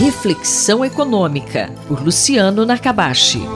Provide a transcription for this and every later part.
Reflexão Econômica, por Luciano Nakabashi.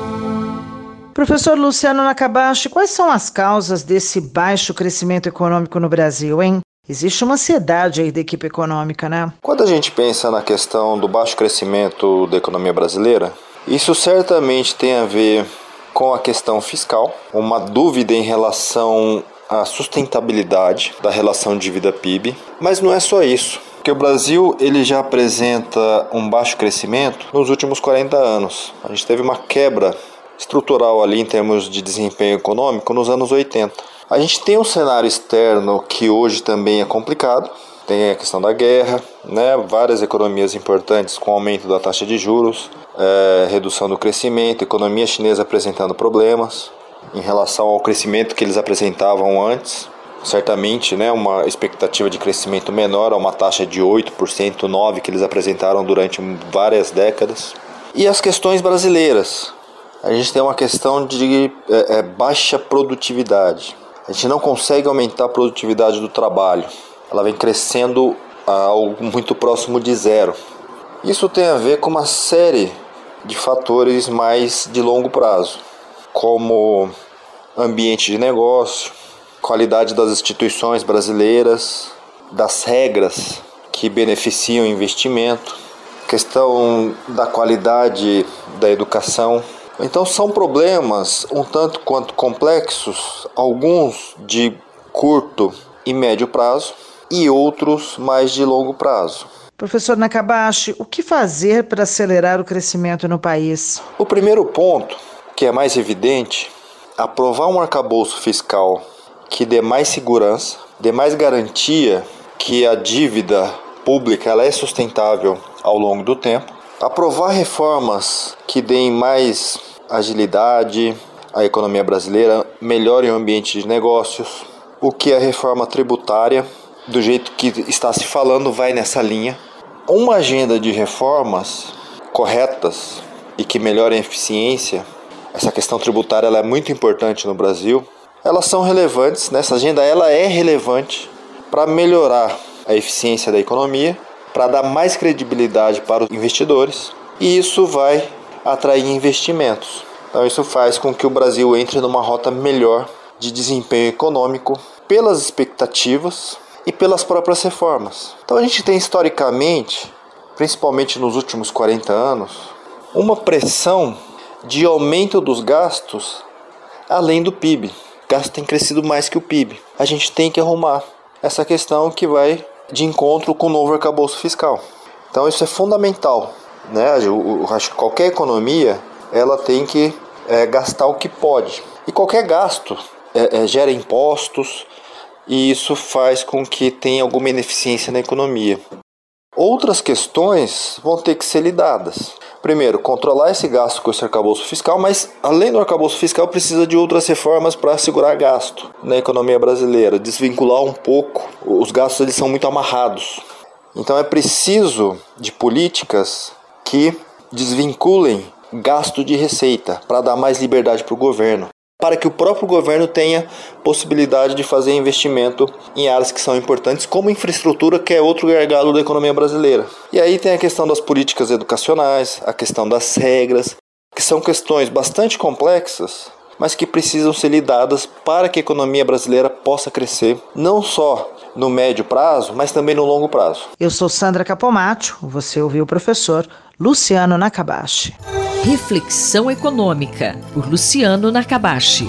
Professor Luciano Nakabashi, quais são as causas desse baixo crescimento econômico no Brasil, hein? Existe uma ansiedade aí da equipe econômica, né? Quando a gente pensa na questão do baixo crescimento da economia brasileira, isso certamente tem a ver com a questão fiscal, uma dúvida em relação à sustentabilidade da relação dívida-PIB, mas não é só isso. Porque o Brasil ele já apresenta um baixo crescimento nos últimos 40 anos. A gente teve uma quebra estrutural ali em termos de desempenho econômico nos anos 80. A gente tem um cenário externo que hoje também é complicado. Tem a questão da guerra, né? várias economias importantes com aumento da taxa de juros, é, redução do crescimento, economia chinesa apresentando problemas em relação ao crescimento que eles apresentavam antes certamente né, uma expectativa de crescimento menor a uma taxa de 8%, 9% que eles apresentaram durante várias décadas. E as questões brasileiras. A gente tem uma questão de é, é, baixa produtividade. A gente não consegue aumentar a produtividade do trabalho. Ela vem crescendo a algo muito próximo de zero. Isso tem a ver com uma série de fatores mais de longo prazo, como ambiente de negócio, qualidade das instituições brasileiras, das regras que beneficiam o investimento, questão da qualidade da educação. Então são problemas um tanto quanto complexos, alguns de curto e médio prazo e outros mais de longo prazo. Professor Nakabashi, o que fazer para acelerar o crescimento no país? O primeiro ponto, que é mais evidente, aprovar um arcabouço fiscal que dê mais segurança, dê mais garantia que a dívida pública ela é sustentável ao longo do tempo, aprovar reformas que deem mais agilidade à economia brasileira, melhorem o ambiente de negócios, o que a reforma tributária, do jeito que está se falando, vai nessa linha. Uma agenda de reformas corretas e que melhorem a eficiência, essa questão tributária é muito importante no Brasil elas são relevantes, né? essa agenda ela é relevante para melhorar a eficiência da economia, para dar mais credibilidade para os investidores e isso vai atrair investimentos. Então isso faz com que o Brasil entre numa rota melhor de desempenho econômico pelas expectativas e pelas próprias reformas. Então a gente tem historicamente, principalmente nos últimos 40 anos, uma pressão de aumento dos gastos além do PIB gasto tem crescido mais que o PIB. A gente tem que arrumar essa questão que vai de encontro com o novo arcabouço fiscal. Então isso é fundamental. Né? Eu, acho que qualquer economia ela tem que é, gastar o que pode. E qualquer gasto é, é, gera impostos e isso faz com que tenha alguma ineficiência na economia. Outras questões vão ter que ser lidadas. Primeiro, controlar esse gasto com esse arcabouço fiscal, mas além do arcabouço fiscal, precisa de outras reformas para segurar gasto na economia brasileira, desvincular um pouco. Os gastos eles são muito amarrados. Então é preciso de políticas que desvinculem gasto de receita para dar mais liberdade para o governo para que o próprio governo tenha possibilidade de fazer investimento em áreas que são importantes, como infraestrutura, que é outro gargalo da economia brasileira. E aí tem a questão das políticas educacionais, a questão das regras, que são questões bastante complexas, mas que precisam ser lidadas para que a economia brasileira possa crescer, não só no médio prazo, mas também no longo prazo. Eu sou Sandra Capomatto, você ouviu o professor Luciano Nakabashi. Reflexão Econômica, por Luciano Nakabashi.